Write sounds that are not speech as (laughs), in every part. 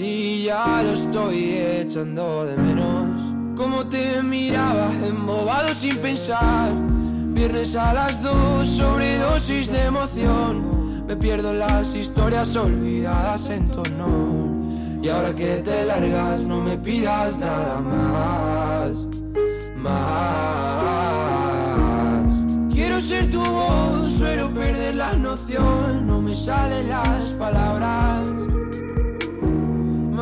y ya lo estoy echando de menos. Como te miraba embobado sin pensar. Viernes a las dos, sobredosis de emoción. Me pierdo las historias olvidadas en tu honor. Y ahora que te largas, no me pidas nada más. Más. Quiero ser tu voz, suelo perder la noción. No me salen las palabras.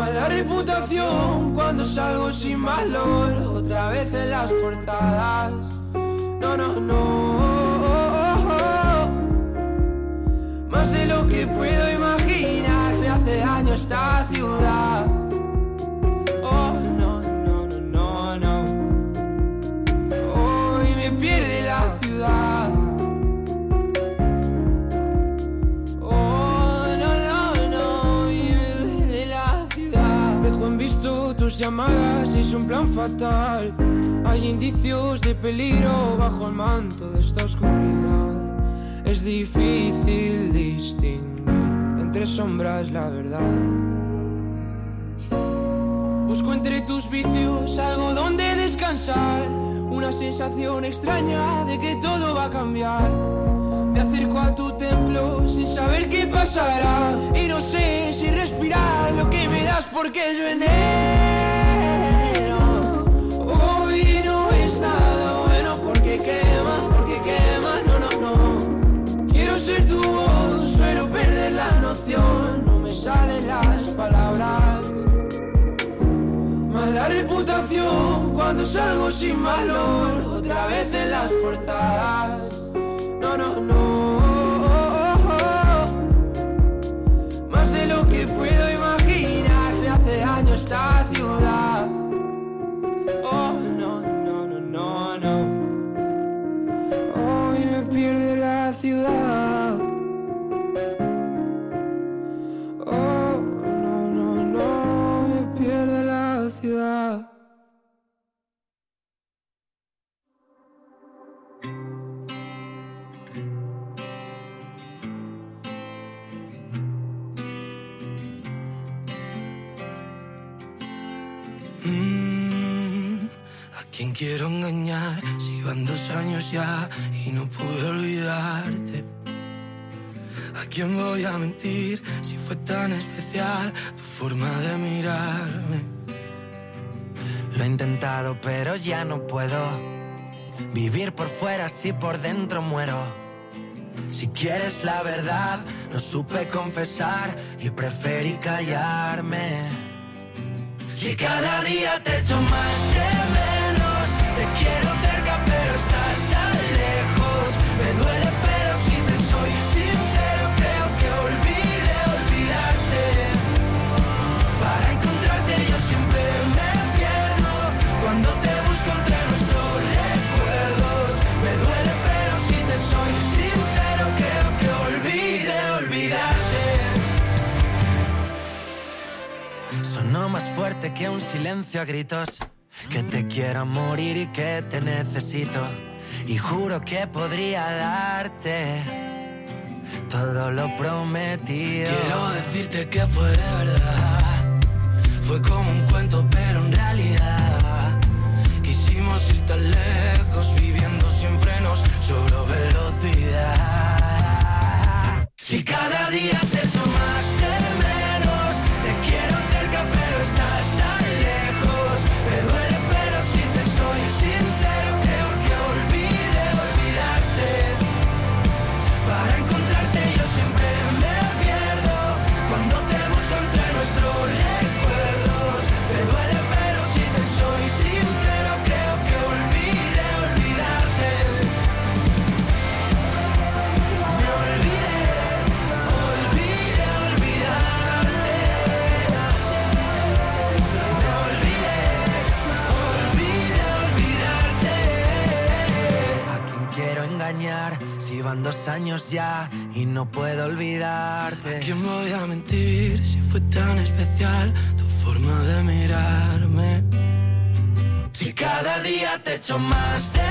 Mala reputación cuando salgo sin valor. Otra vez en las portadas. No, no, no. Más de lo que puedo imaginar me hace daño esta ciudad. Llamadas, es un plan fatal. Hay indicios de peligro bajo el manto de esta oscuridad. Es difícil distinguir entre sombras la verdad. Busco entre tus vicios algo donde descansar, una sensación extraña de que todo va a cambiar. Me acerco a tu templo sin saber qué pasará y no sé si respirar lo que me das porque es veneno. Hoy no es nada bueno porque quema, porque quema, no, no, no. Quiero ser tu voz, suelo perder la noción, no me salen las palabras. Mala reputación cuando salgo sin valor, otra vez en las portadas. No puedo. Vivir por fuera si por dentro muero. Si quieres la verdad, no supe confesar y preferí callarme. Si cada día te echo más de menos, te quiero fuerte que un silencio a gritos. Que te quiero morir y que te necesito. Y juro que podría darte todo lo prometido. Quiero decirte que fue verdad. Olvidarte? ¿A quién voy a mentir si fue tan especial tu forma de mirarme? Si cada día te echo más de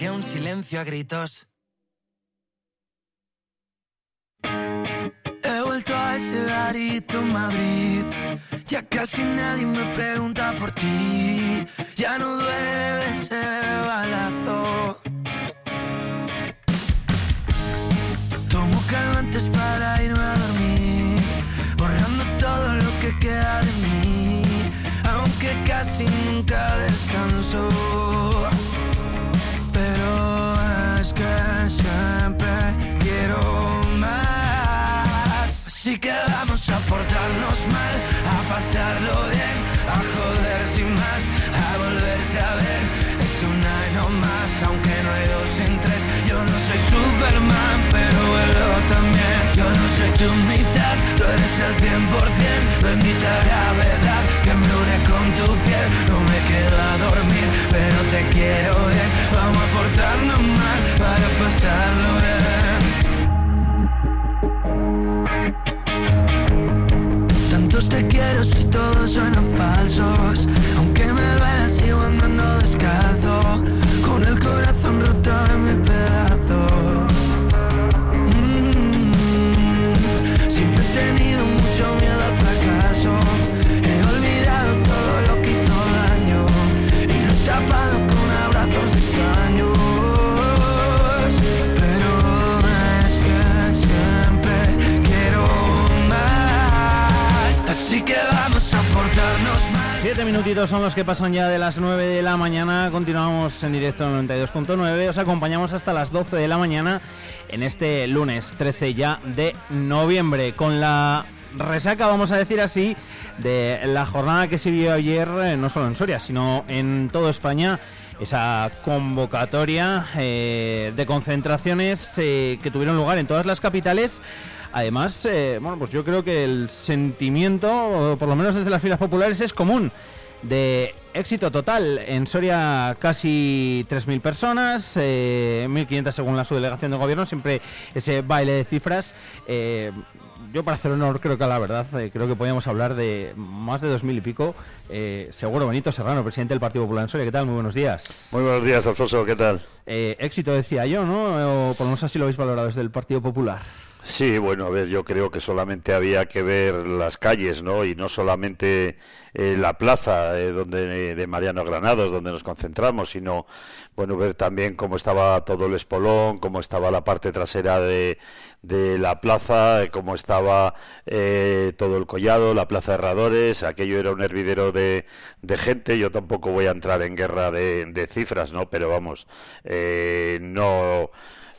que un silencio a gritos. Portarnos mal, a pasarlo bien, a joder sin más, a volverse a ver. Es una y no más, aunque no hay dos sin tres. Yo no soy Superman, pero vuelo también. Yo no soy tu mitad, tú eres el 100%. Bendita gravedad que me une con tu piel. No me quedo a dormir, pero te quiero bien. Vamos a portarnos mal para pasarlo bien. Suenan falsos. Siete minutitos son los que pasan ya de las 9 de la mañana. Continuamos en directo en 92.9. Os acompañamos hasta las 12 de la mañana en este lunes 13 ya de noviembre. Con la resaca, vamos a decir así, de la jornada que se vio ayer, eh, no solo en Soria, sino en toda España. Esa convocatoria eh, de concentraciones eh, que tuvieron lugar en todas las capitales. Además, eh, bueno, pues yo creo que el sentimiento, por lo menos desde las filas populares, es común. De éxito total. En Soria casi 3.000 personas, eh, 1.500 según la subdelegación de gobierno, siempre ese baile de cifras. Eh, yo para hacer honor creo que a la verdad, eh, creo que podíamos hablar de más de 2.000 y pico. Eh, seguro Benito Serrano, presidente del Partido Popular en Soria, ¿qué tal? Muy buenos días. Muy buenos días, Alfonso, ¿qué tal? Eh, éxito decía yo, ¿no? O por lo menos así lo habéis valorado desde el Partido Popular. Sí, bueno, a ver, yo creo que solamente había que ver las calles, ¿no? Y no solamente eh, la plaza eh, donde de Mariano Granados, donde nos concentramos, sino, bueno, ver también cómo estaba todo el espolón, cómo estaba la parte trasera de, de la plaza, eh, cómo estaba eh, todo el collado, la plaza de herradores, aquello era un hervidero de, de gente, yo tampoco voy a entrar en guerra de, de cifras, ¿no? Pero vamos, eh, no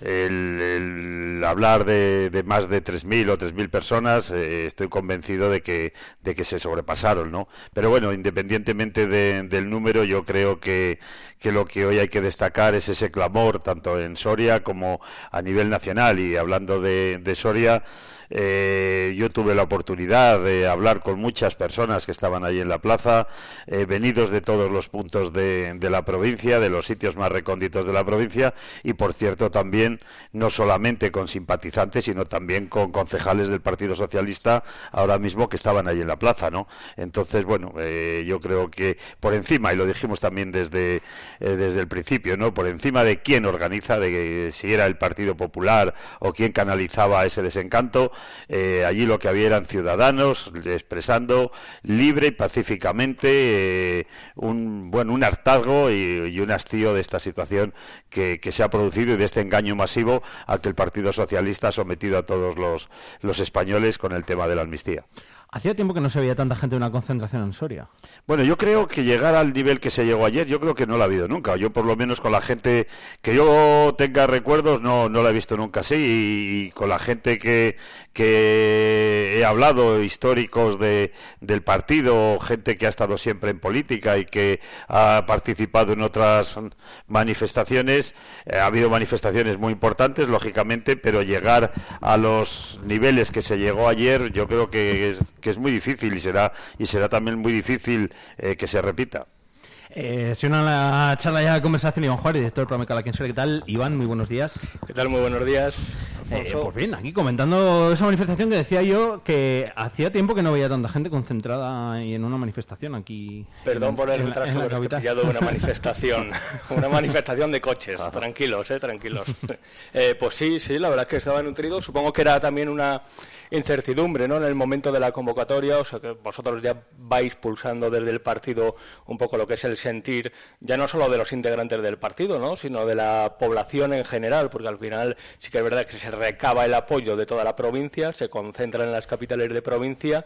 el, hablar de, de más de 3.000 o 3.000 personas, eh, estoy convencido de que, de que se sobrepasaron, ¿no? Pero bueno, independientemente de- del número, yo creo que, que lo que hoy hay que destacar es ese clamor, tanto en Soria como a nivel nacional. Y hablando de Soria, eh, yo tuve la oportunidad de hablar con muchas personas que estaban allí en la plaza, eh, venidos de todos los puntos de, la provincia, de los sitios más recónditos de la provincia, y por cierto también no solamente con simpatizantes, sino también con concejales del Partido Socialista ahora mismo que estaban allí en la plaza, ¿no? Entonces, bueno, eh, yo creo que por encima, y lo dijimos también desde, eh, desde el principio, ¿no? Por encima de quién organiza, de si era el Partido Popular o quién canalizaba ese desencanto, eh, allí lo que había eran ciudadanos expresando libre y pacíficamente eh, un bueno un hartazgo y, un hastío de esta situación que, que se ha producido y de este engaño masivo al que el Partido Socialista ha sometido a todos los, los españoles con el tema de la amnistía. Hacía tiempo que no se veía tanta gente en una concentración en Soria. Bueno, yo creo que llegar al nivel que se llegó ayer, yo creo que no lo ha habido nunca. Yo por lo menos con la gente que yo tenga recuerdos no, no la he visto nunca así y, con la gente que, que he hablado, históricos de, del partido, gente que ha estado siempre en política y que ha participado en otras manifestaciones, eh, ha habido manifestaciones muy importantes, lógicamente, pero llegar a los niveles que se llegó ayer, yo creo que es, que es muy difícil y será y será también muy difícil eh, que se repita. Eh, se une a la charla ya de conversación Iván Juárez, director del programa Cala Quien Soria. ¿Qué tal? Iván, muy buenos días. ¿Qué tal? Muy buenos días. Eh, pues bien, aquí comentando esa manifestación que decía yo que hacía tiempo que no veía tanta gente concentrada y en una manifestación aquí. Perdón por el retraso, pero he pillado una (laughs) manifestación, una manifestación de coches. Tranquilos, eh, tranquilos. (laughs) Eh, pues sí, sí, la verdad es que estaba nutrido. Supongo que era también una incertidumbre ¿no? en el momento de la convocatoria, o sea que vosotros ya vais pulsando desde el partido un poco lo que es el sentir, ya no solo de los integrantes del partido, ¿no? sino de la población en general, porque al final sí que es verdad que se recaba el apoyo de toda la provincia, se concentra en las capitales de provincia,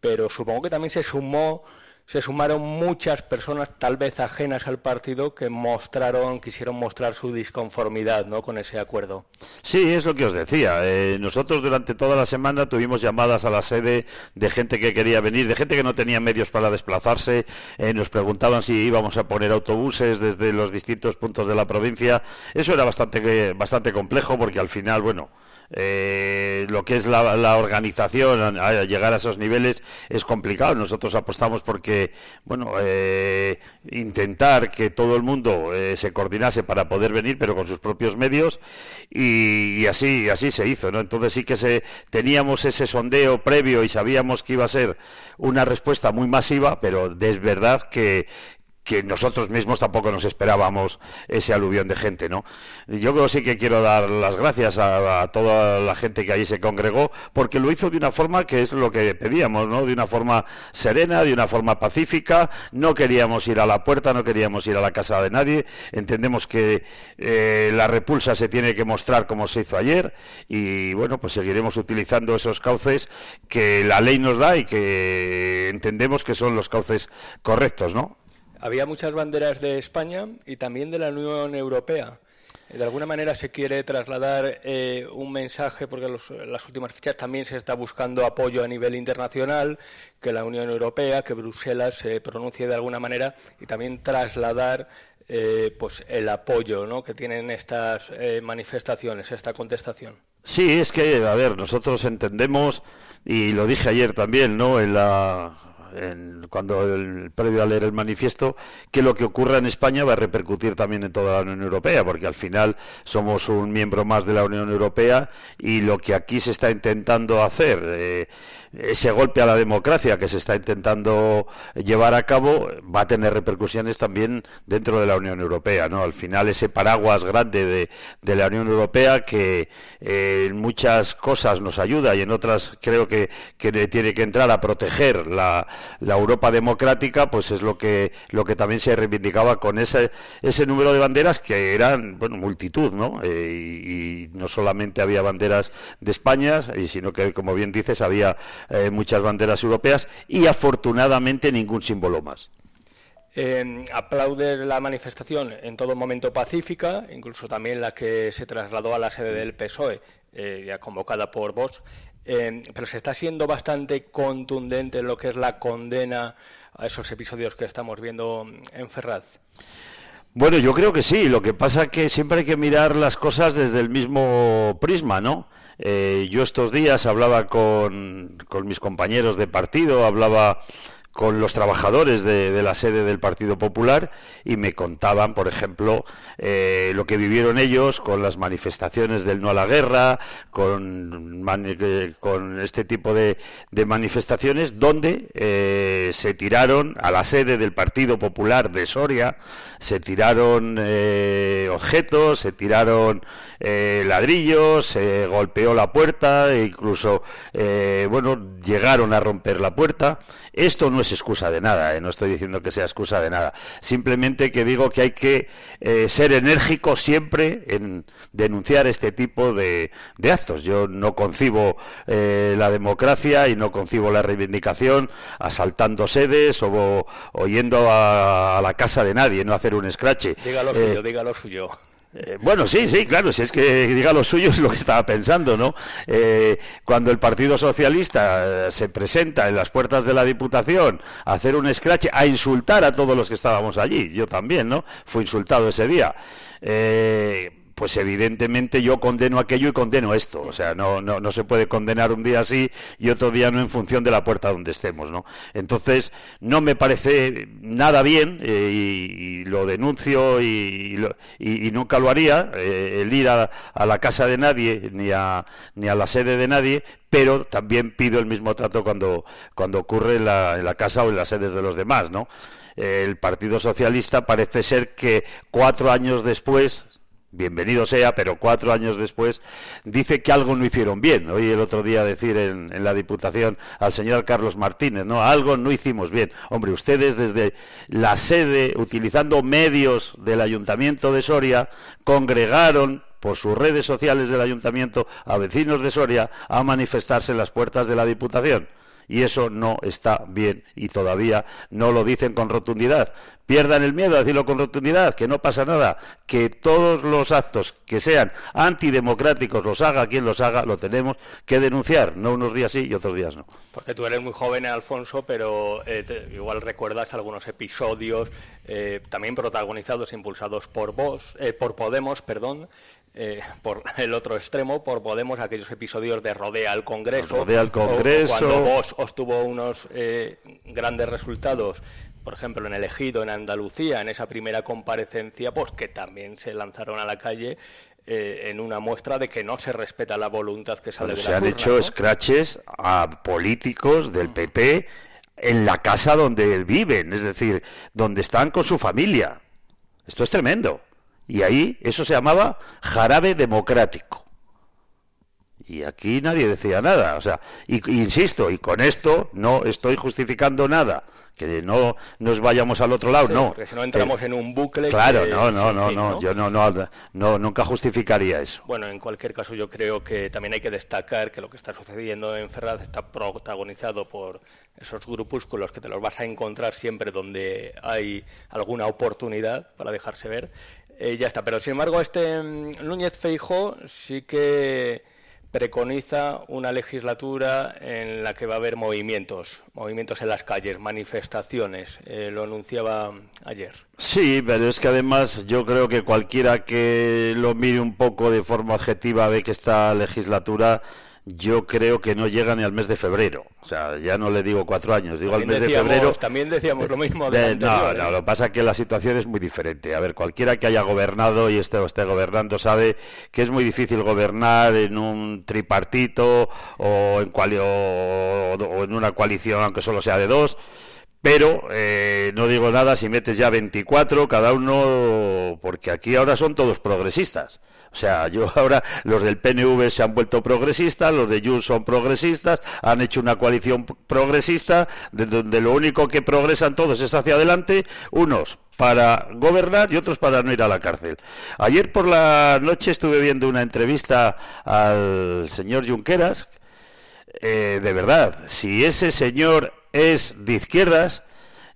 pero supongo que también se sumó se sumaron muchas personas, tal vez ajenas al partido, que mostraron, quisieron mostrar su disconformidad ¿no? con ese acuerdo. Sí, es lo que os decía. Eh, nosotros durante toda la semana tuvimos llamadas a la sede de gente que quería venir, de gente que no tenía medios para desplazarse. Eh, nos preguntaban si íbamos a poner autobuses desde los distintos puntos de la provincia. Eso era bastante, bastante complejo porque al final, bueno, eh, lo que es la, organización, a llegar a esos niveles es complicado. Nosotros apostamos porque, bueno, eh, intentar que todo el mundo eh, se coordinase para poder venir, pero con sus propios medios, y, así, así se hizo, ¿no? Entonces sí que se, teníamos ese sondeo previo y sabíamos que iba a ser una respuesta muy masiva, pero es verdad que, que nosotros mismos tampoco nos esperábamos ese aluvión de gente, ¿no? Yo creo sí que quiero dar las gracias a, toda la gente que allí se congregó, porque lo hizo de una forma que es lo que pedíamos, ¿no? De una forma serena, de una forma pacífica, no queríamos ir a la puerta, no queríamos ir a la casa de nadie, entendemos que eh, la repulsa se tiene que mostrar como se hizo ayer, y bueno, pues seguiremos utilizando esos cauces que la ley nos da y que entendemos que son los cauces correctos, ¿no? Había muchas banderas de España y también de la Unión Europea. De alguna manera se quiere trasladar eh, un mensaje, porque en las últimas fechas también se está buscando apoyo a nivel internacional, que la Unión Europea, que Bruselas se pronuncie de alguna manera y también trasladar eh, pues el apoyo ¿no? que tienen estas eh, manifestaciones, esta contestación. Sí, es que, a ver, nosotros entendemos, y lo dije ayer también, ¿no? En la cuando el, previo a leer el manifiesto, que lo que ocurra en España va a repercutir también en toda la Unión Europea, porque al final somos un miembro más de la Unión Europea y lo que aquí se está intentando hacer eh, ese golpe a la democracia que se está intentando llevar a cabo va a tener repercusiones también dentro de la Unión Europea, ¿no? Al final ese paraguas grande de, la Unión Europea que eh, en muchas cosas nos ayuda y en otras creo que, que tiene que entrar a proteger la, la, Europa democrática, pues es lo que lo que también se reivindicaba con ese ese número de banderas que eran bueno multitud, ¿no? Eh, y, y no solamente había banderas de España, sino que como bien dices había eh, muchas banderas europeas y afortunadamente ningún símbolo más. Eh, aplaude la manifestación en todo momento pacífica, incluso también la que se trasladó a la sede del PSOE, eh, ya convocada por Vox, em, pero se está siendo bastante contundente en lo que es la condena a esos episodios que estamos viendo en Ferraz. Bueno, yo creo que sí. Lo que pasa es que siempre hay que mirar las cosas desde el mismo prisma, ¿no? Eh, yo estos días hablaba con, con mis compañeros de partido, hablaba con los trabajadores de, la sede del Partido Popular y me contaban, por ejemplo, eh, lo que vivieron ellos con las manifestaciones del no a la guerra, con, eh, con este tipo de, manifestaciones, donde eh, se tiraron a la sede del Partido Popular de Soria, se tiraron objetos, se tiraron ladrillos, se golpeó la puerta e incluso, bueno, llegaron a romper la puerta. Esto no es excusa de nada, ¿eh? no estoy diciendo que sea excusa de nada. Simplemente que digo que hay que eh, ser enérgico siempre en denunciar este tipo de, actos. Yo no concibo eh, la democracia y no concibo la reivindicación asaltando sedes o, yendo a, la casa de nadie, no hacer un escrache. Dígalo suyo, dígalo suyo. Eh, bueno, sí, sí, claro, si es que diga lo suyo es lo que estaba pensando, ¿no? Eh, cuando el Partido Socialista eh, se presenta en las puertas de la Diputación a hacer un scratch, a insultar a todos los que estábamos allí, yo también, ¿no? Fui insultado ese día pues evidentemente yo condeno aquello y condeno esto. O sea, no, no, no, se puede condenar un día así y otro día no en función de la puerta donde estemos, ¿no? Entonces, no me parece nada bien eh, y, lo denuncio y, y, nunca lo haría, eh, el ir a, la casa de nadie ni a, ni a la sede de nadie, pero también pido el mismo trato cuando, cuando ocurre en la, en la casa o en las sedes de los demás, ¿no? el Partido Socialista parece ser que cuatro años después, bienvenido sea, pero cuatro años después, dice que algo no hicieron bien. Oí el otro día decir en, la Diputación al señor Carlos Martínez, ¿no? Algo no hicimos bien. Hombre, ustedes desde la sede, utilizando medios del Ayuntamiento de Soria, congregaron por sus redes sociales del Ayuntamiento a vecinos de Soria a manifestarse en las puertas de la Diputación y eso no está bien y todavía no lo dicen con rotundidad. Pierdan el miedo a decirlo con rotundidad, que no pasa nada, que todos los actos que sean antidemocráticos los haga quien los haga, lo tenemos que denunciar, no unos días sí y otros días no. Porque tú eres muy joven, Alfonso, pero eh, igual recuerdas algunos episodios eh, también protagonizados, e impulsados por vos, eh, por Podemos, perdón, eh, por el otro extremo, por Podemos, aquellos episodios de Rodea al Congreso. Rodea al Congreso. cuando vos obtuvo unos eh, grandes resultados, por ejemplo, en el Ejido, en Andalucía, en esa primera comparecencia, pues que también se lanzaron a la calle eh, en una muestra de que no se respeta la voluntad que sale de la Se han hecho scratches a políticos del PP en la casa donde viven, es decir, donde están con su familia. Esto es tremendo. Y ahí eso se llamaba jarabe democrático. Y aquí nadie decía nada. O sea, y, insisto, y con esto no estoy justificando nada que no nos vayamos al otro lado, no. Porque si no entramos en un bucle. Claro, no, no, no, no, yo no, no, no, nunca justificaría eso. Bueno, en cualquier caso, yo creo que también hay que destacar que lo que está sucediendo en Ferraz está protagonizado por esos grupúsculos que te los vas a encontrar siempre donde hay alguna oportunidad para dejarse ver eh, ya está. Pero sin embargo, este mm, Núñez Feijó sí que preconiza una legislatura en la que va a haber movimientos, movimientos en las calles, manifestaciones. Eh, lo anunciaba ayer. Sí, pero es que además yo creo que cualquiera que lo mire un poco de forma objetiva ve que esta legislatura yo creo que no llega ni al mes de febrero. O sea, ya no le digo cuatro años, digo al mes de febrero. También decíamos lo mismo. De, no, no, ¿eh? lo que pasa es que la situación es muy diferente. A ver, cualquiera que haya gobernado y esté, esté gobernando sabe que es muy difícil gobernar en un tripartito o en, o, en una coalición, aunque solo sea de dos. Pero eh, no digo nada si metes ya 24, cada uno, porque aquí ahora son todos progresistas. O sea, yo (laughs) ahora, los del PNV se han vuelto progresistas, los de Junts son progresistas, han hecho una coalición progresista, de donde lo único que progresan todos es hacia adelante, unos para gobernar y otros para no ir a la cárcel. Ayer por la noche estuve viendo una entrevista al señor Junqueras. Eh, de verdad, si ese señor es de izquierdas,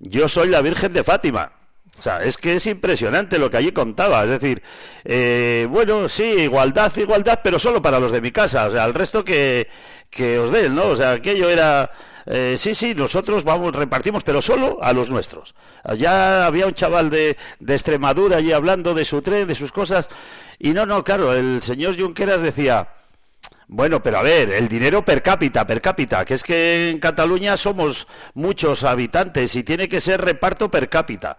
yo soy la Virgen de Fátima. O sea, es que es impresionante lo que allí contaba. Es decir, eh, bueno, sí, igualdad, igualdad, pero solo para los de mi casa. O sea, al resto que, que os den, ¿no? O sea, aquello era... Eh, sí, sí, nosotros vamos, repartimos, pero solo a los nuestros. Ya había un chaval de, de Extremadura allí hablando de su tren, de sus cosas. Y no, no, claro, el señor Junqueras decía, bueno, pero a ver, el dinero per cápita, per cápita, que es que en Cataluña somos muchos habitantes y tiene que ser reparto per cápita.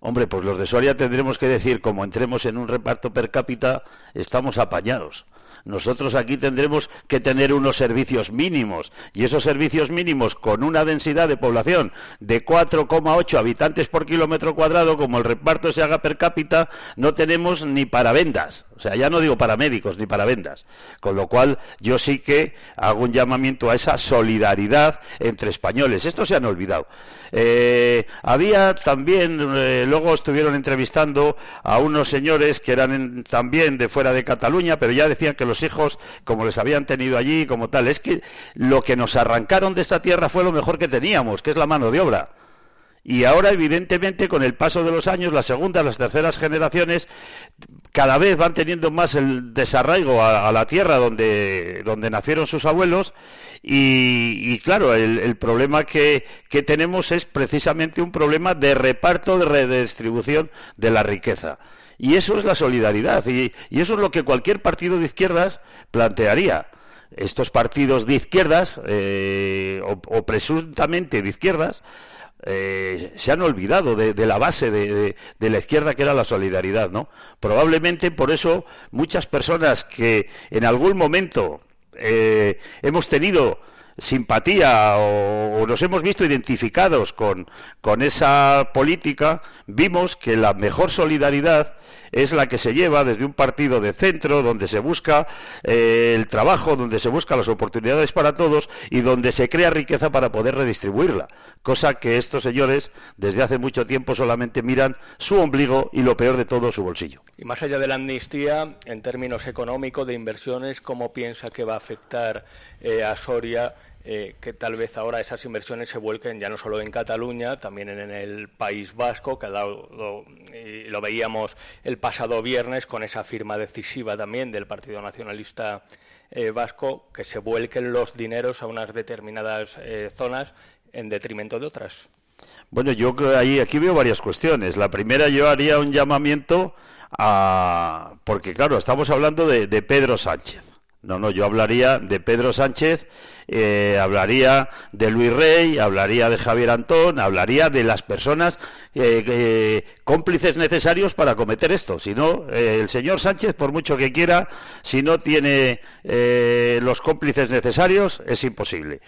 Hombre, pues los de Soria tendremos que decir, como entremos en un reparto per cápita, estamos apañados. Nosotros aquí tendremos que tener unos servicios mínimos y esos servicios mínimos con una densidad de población de 4,8 habitantes por kilómetro cuadrado, como el reparto se haga per cápita, no tenemos ni para vendas. O sea, ya no digo para médicos ni para vendas. Con lo cual yo sí que hago un llamamiento a esa solidaridad entre españoles. Esto se han olvidado. Eh, había también, eh, luego estuvieron entrevistando a unos señores que eran también de fuera de Cataluña, pero ya decían que los hijos, como les habían tenido allí, como tal, es que lo que nos arrancaron de esta tierra fue lo mejor que teníamos, que es la mano de obra. Y ahora, evidentemente, con el paso de los años, las segundas, las terceras generaciones cada vez van teniendo más el desarraigo a, la tierra donde, donde nacieron sus abuelos. Y, claro, el, problema que, que, tenemos es precisamente un problema de reparto, de redistribución de la riqueza. Y eso es la solidaridad. Y, eso es lo que cualquier partido de izquierdas plantearía. Estos partidos de izquierdas, eh, o, presuntamente de izquierdas, eh, se han olvidado de, la base de, la izquierda que era la solidaridad, ¿no? Probablemente por eso muchas personas que en algún momento eh, hemos tenido simpatía o, nos hemos visto identificados con, con esa política, vimos que la mejor solidaridad es la que se lleva desde un partido de centro, donde se busca eh, el trabajo, donde se buscan las oportunidades para todos y donde se crea riqueza para poder redistribuirla. Cosa que estos señores desde hace mucho tiempo solamente miran su ombligo y lo peor de todo, su bolsillo. Y más allá de la amnistía, en términos económicos, de inversiones, ¿cómo piensa que va a afectar eh, a Soria? Eh, que tal vez ahora esas inversiones se vuelquen ya no solo en Cataluña, también en el País Vasco, que lo, lo veíamos el pasado viernes con esa firma decisiva también del Partido Nacionalista eh, Vasco, que se vuelquen los dineros a unas determinadas eh, zonas en detrimento de otras. Bueno, yo ahí, aquí veo varias cuestiones. La primera, yo haría un llamamiento a. Porque, claro, estamos hablando de Pedro Sánchez. No, no, yo hablaría de Pedro Sánchez, eh, hablaría de Luis Rey, hablaría de Javier Antón, hablaría de las personas eh, cómplices necesarios para cometer esto. Si no, eh, el señor Sánchez, por mucho que quiera, si no tiene los cómplices necesarios, es imposible.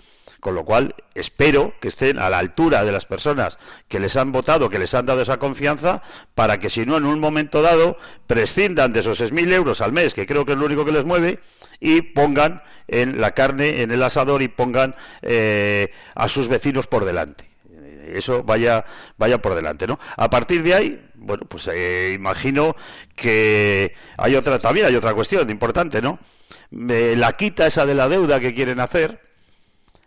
Con lo cual, espero que estén a la altura de las personas que les han votado, que les han dado esa confianza, para que si no, en un momento dado, prescindan de esos 6.000 euros al mes, que creo que es lo único que les mueve, y pongan en la carne, en el asador y pongan eh, a sus vecinos por delante. Eso vaya vaya por delante no a partir de ahí bueno pues eh, imagino que hay otra también hay otra cuestión importante no la quita esa de la deuda que quieren hacer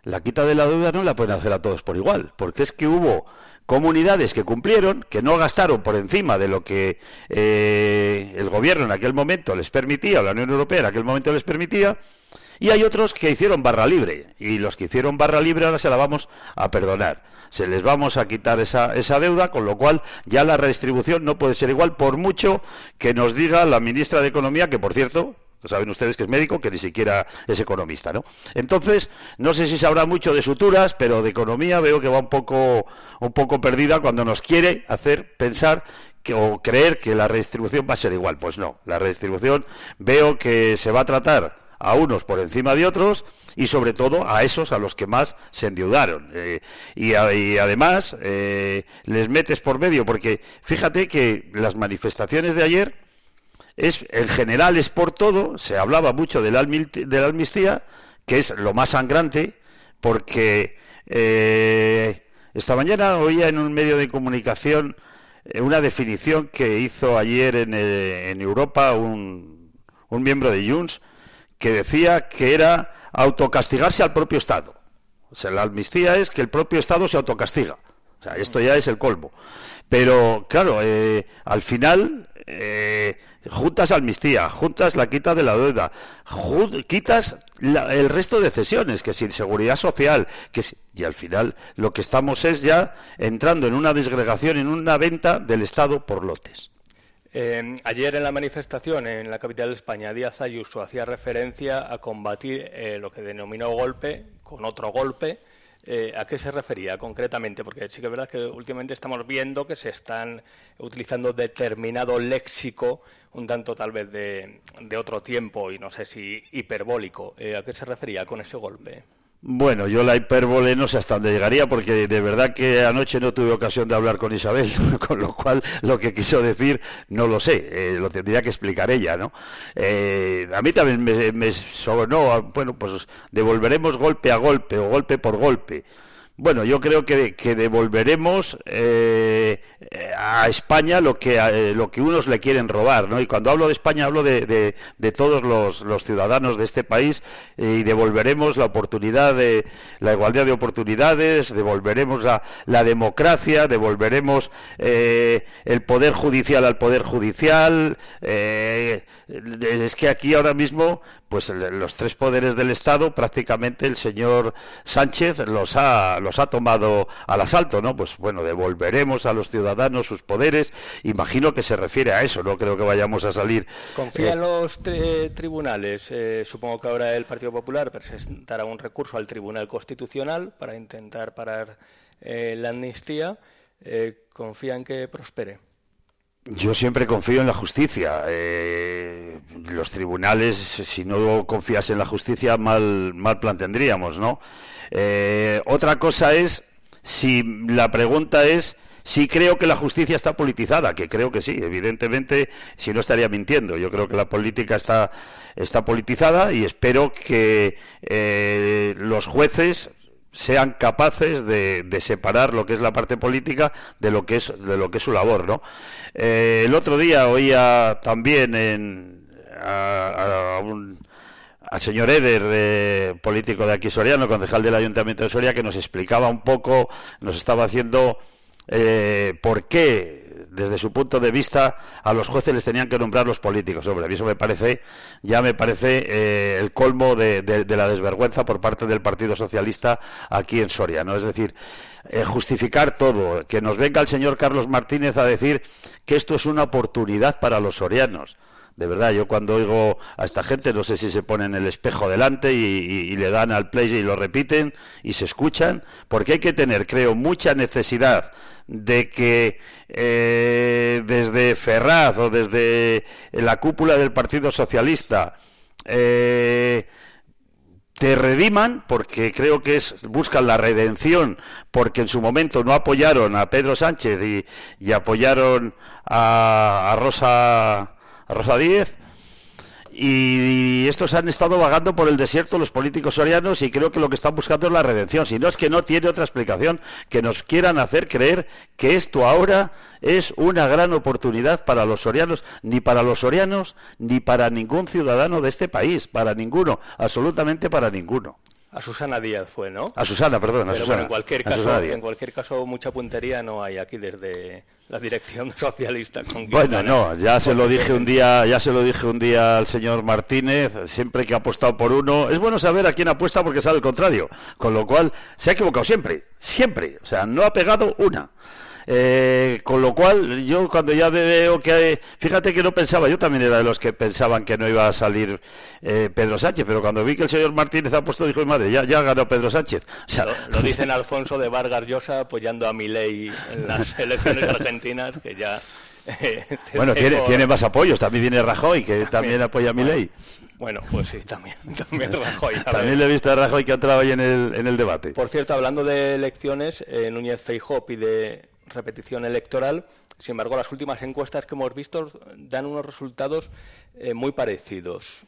la quita de la deuda no la pueden hacer a todos por igual, porque es que hubo comunidades que cumplieron, que no gastaron por encima de lo que eh, el gobierno en aquel momento les permitía, o la Unión Europea en aquel momento les permitía, y hay otros que hicieron barra libre, y los que hicieron barra libre ahora se la vamos a perdonar. Se les vamos a quitar esa, esa deuda, con lo cual ya la redistribución no puede ser igual, por mucho que nos diga la ministra de Economía, que por cierto, saben ustedes que es médico, que ni siquiera es economista, ¿no? Entonces, no sé si sabrá mucho de suturas, pero de economía veo que va un poco, un poco perdida cuando nos quiere hacer pensar que, o creer que la redistribución va a ser igual. Pues no, la redistribución veo que se va a tratar a unos por encima de otros y sobre todo a esos a los que más se endeudaron. Eh, y, además eh, les metes por medio, porque fíjate que las manifestaciones de ayer es en general es por todo, se hablaba mucho de la, amnistía, que es lo más sangrante, porque eh, esta mañana oía en un medio de comunicación eh, una definición que hizo ayer en, eh, en Europa un, un miembro de Junts, que decía que era autocastigarse al propio Estado. O sea, la amnistía es que el propio Estado se autocastiga. O sea, esto ya es el colmo. Pero, claro, al final juntas amnistía, juntas la quita de la deuda, quitas el resto de cesiones, que sin seguridad social, y al final lo que estamos es ya entrando en una disgregación, en una venta del Estado por lotes. Eh, ayer en la manifestación en la capital de España, Díaz Ayuso hacía referencia a combatir eh, lo que denominó golpe con otro golpe eh, ¿A qué se refería concretamente? Porque sí que es verdad que últimamente estamos viendo que se están utilizando determinado léxico, un tanto tal vez de, otro tiempo y no sé si hiperbólico. Eh, ¿A qué se refería con ese golpe? Bueno, yo la hipérbole no sé hasta dónde llegaría porque de verdad que anoche no tuve ocasión de hablar con Isabel, (laughs) con lo cual lo que quiso decir no lo sé, eh, lo tendría que explicar ella, ¿no? Eh, a mí también me, me no, bueno, pues devolveremos golpe a golpe o golpe por golpe. Bueno, yo creo que, devolveremos eh, a España lo que, eh, lo que unos le quieren robar, ¿no? Y cuando hablo de España hablo de, todos los, ciudadanos de este país y devolveremos la oportunidad de la igualdad de oportunidades, devolveremos la, la democracia, devolveremos eh, el poder judicial al poder judicial. es que aquí ahora mismo pues los tres poderes del Estado prácticamente el señor Sánchez los ha, los ha tomado al asalto, ¿no? Pues bueno, devolveremos a los ciudadanos sus poderes. Imagino que se refiere a eso, no creo que vayamos a salir. ¿Confía en los tribunales? supongo que ahora el Partido Popular presentará un recurso al Tribunal Constitucional para intentar parar la amnistía. ¿Confía en que prospere? Yo siempre confío en la justicia. Eh, los tribunales, si no confías en la justicia, mal, mal plan ¿no? Eh, otra cosa es si la pregunta es si creo que la justicia está politizada, que creo que sí, evidentemente, si no estaría mintiendo. Yo creo que la política está, está politizada y espero que eh, los jueces sean capaces de, separar lo que es la parte política de lo que es de lo que es su labor no eh, el otro día oía también en, al señor Eder, eh, político de aquí Soriano, concejal del Ayuntamiento de Soria, que nos explicaba un poco, nos estaba haciendo eh, por qué desde su punto de vista, a los jueces les tenían que nombrar los políticos. Hombre, a mí eso me parece, ya me parece eh, el colmo de, la desvergüenza por parte del Partido Socialista aquí en Soria, ¿no? Es decir, eh, justificar todo, que nos venga el señor Carlos Martínez a decir que esto es una oportunidad para los sorianos. De verdad, yo cuando oigo a esta gente, no sé si se ponen el espejo delante y, le dan al play y lo repiten y se escuchan, porque hay que tener, creo, mucha necesidad de que eh, desde Ferraz o desde la cúpula del Partido Socialista eh, te rediman, porque creo que es, buscan la redención, porque en su momento no apoyaron a Pedro Sánchez y, apoyaron a Rosa a Rosa Díez. Y estos han estado vagando por el desierto los políticos sorianos y creo que lo que están buscando es la redención. Si no es que no tiene otra explicación que nos quieran hacer creer que esto ahora es una gran oportunidad para los sorianos, ni para los sorianos, ni para ningún ciudadano de este país, para ninguno, absolutamente para ninguno. A Susana Díaz fue, ¿no? A Susana, perdón, a Susana. en cualquier caso, en cualquier caso mucha puntería no hay aquí desde la dirección (laughs) socialista. Bueno, no, ya se lo dije un día, ya se lo dije un día al señor Martínez, siempre que ha apostado por uno, es bueno saber a quién apuesta porque sabe el contrario, con lo cual se ha equivocado siempre, siempre, o sea, no ha pegado una. Eh, con lo cual, yo cuando ya veo que hay, fíjate que no pensaba, yo también era de los que pensaban que no iba a salir eh, Pedro Sánchez, pero cuando vi que el señor Martínez ha puesto, dijo, madre, ya, ya ganó Pedro Sánchez. O sea, lo, dicen (laughs) Alfonso de Vargas Llosa apoyando a Milei en las (laughs) elecciones argentinas, que ya... Eh, bueno, tiene, tiene más apoyos, también viene Rajoy, que también, apoya a Milei. Bueno, pues sí, también, (laughs) también Rajoy. también le he visto a Rajoy que ha entrado ahí en el, en el debate. Por cierto, hablando de elecciones, Núñez Feijóo pide repetición electoral. Sin embargo, las últimas encuestas que hemos visto dan unos resultados eh, muy parecidos.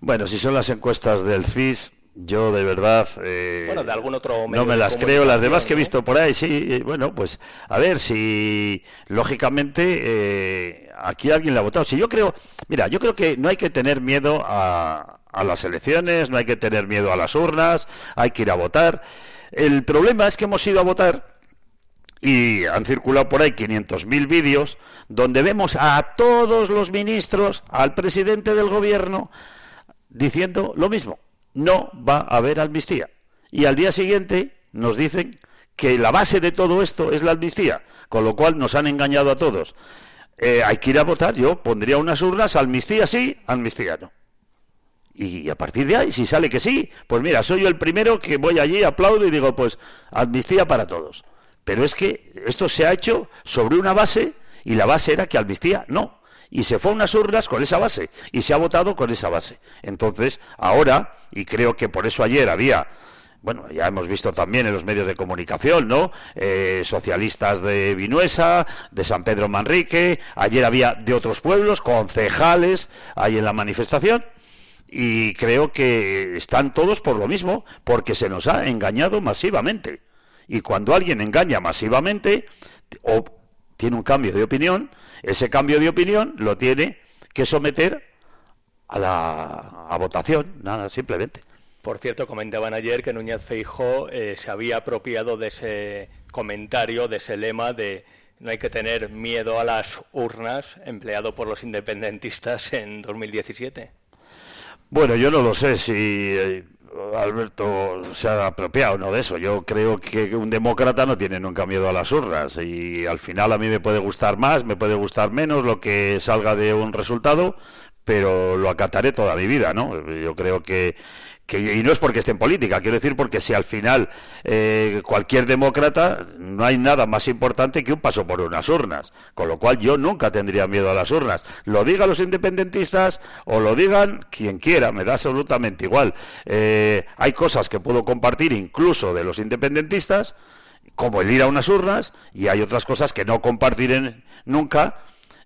Bueno, si son las encuestas del CIS, yo de verdad eh, bueno, de algún otro no me las creo. Las demás que he visto por ahí, sí. Eh, bueno, pues a ver si lógicamente aquí alguien la ha votado. Si yo creo, mira, yo creo que no hay que tener miedo a, a las elecciones, no hay que tener miedo a las urnas, hay que ir a votar. El problema es que hemos ido a votar y han circulado por ahí 500.000 vídeos donde vemos a todos los ministros, al presidente del gobierno, diciendo lo mismo. No va a haber amnistía. Y al día siguiente nos dicen que la base de todo esto es la amnistía, con lo cual nos han engañado a todos. Eh, hay que ir a votar, yo pondría unas urnas, amnistía sí, amnistía no. Y a partir de ahí, si sale que sí, pues mira, soy yo el primero que voy allí, aplaudo y digo, pues amnistía para todos. Pero es que esto se ha hecho sobre una base y la base era que amnistía no. Y se fue a unas urnas con esa base y se ha votado con esa base. Entonces, ahora, y creo que por eso ayer había bueno, ya hemos visto también en los medios de comunicación, ¿no? Eh, socialistas de Vinuesa, de San Pedro Manrique, ayer había de otros pueblos, concejales ahí en la manifestación, y creo que están todos por lo mismo, porque se nos ha engañado masivamente. Y cuando alguien engaña masivamente o tiene un cambio de opinión, ese cambio de opinión lo tiene que someter a la votación, nada, simplemente. Por cierto, comentaban ayer que Núñez Feijó eh, se había apropiado de ese comentario, de ese lema de no hay que tener miedo a las urnas empleado por los independentistas en 2017. Bueno, yo no lo sé si eh, Alberto se ha apropiado no de eso. Yo creo que un demócrata no tiene nunca miedo a las urnas y al final a mí me puede gustar más, me puede gustar menos lo que salga de un resultado, pero lo acataré toda mi vida, ¿no? Yo creo que y no es porque esté en política, quiero decir porque si al final eh, cualquier demócrata no hay nada más importante que un paso por unas urnas, con lo cual yo nunca tendría miedo a las urnas. Lo digan los independentistas o lo digan quien quiera, me da absolutamente igual. Eh, hay cosas que puedo compartir incluso de los independentistas, como el ir a unas urnas, y hay otras cosas que no compartiré nunca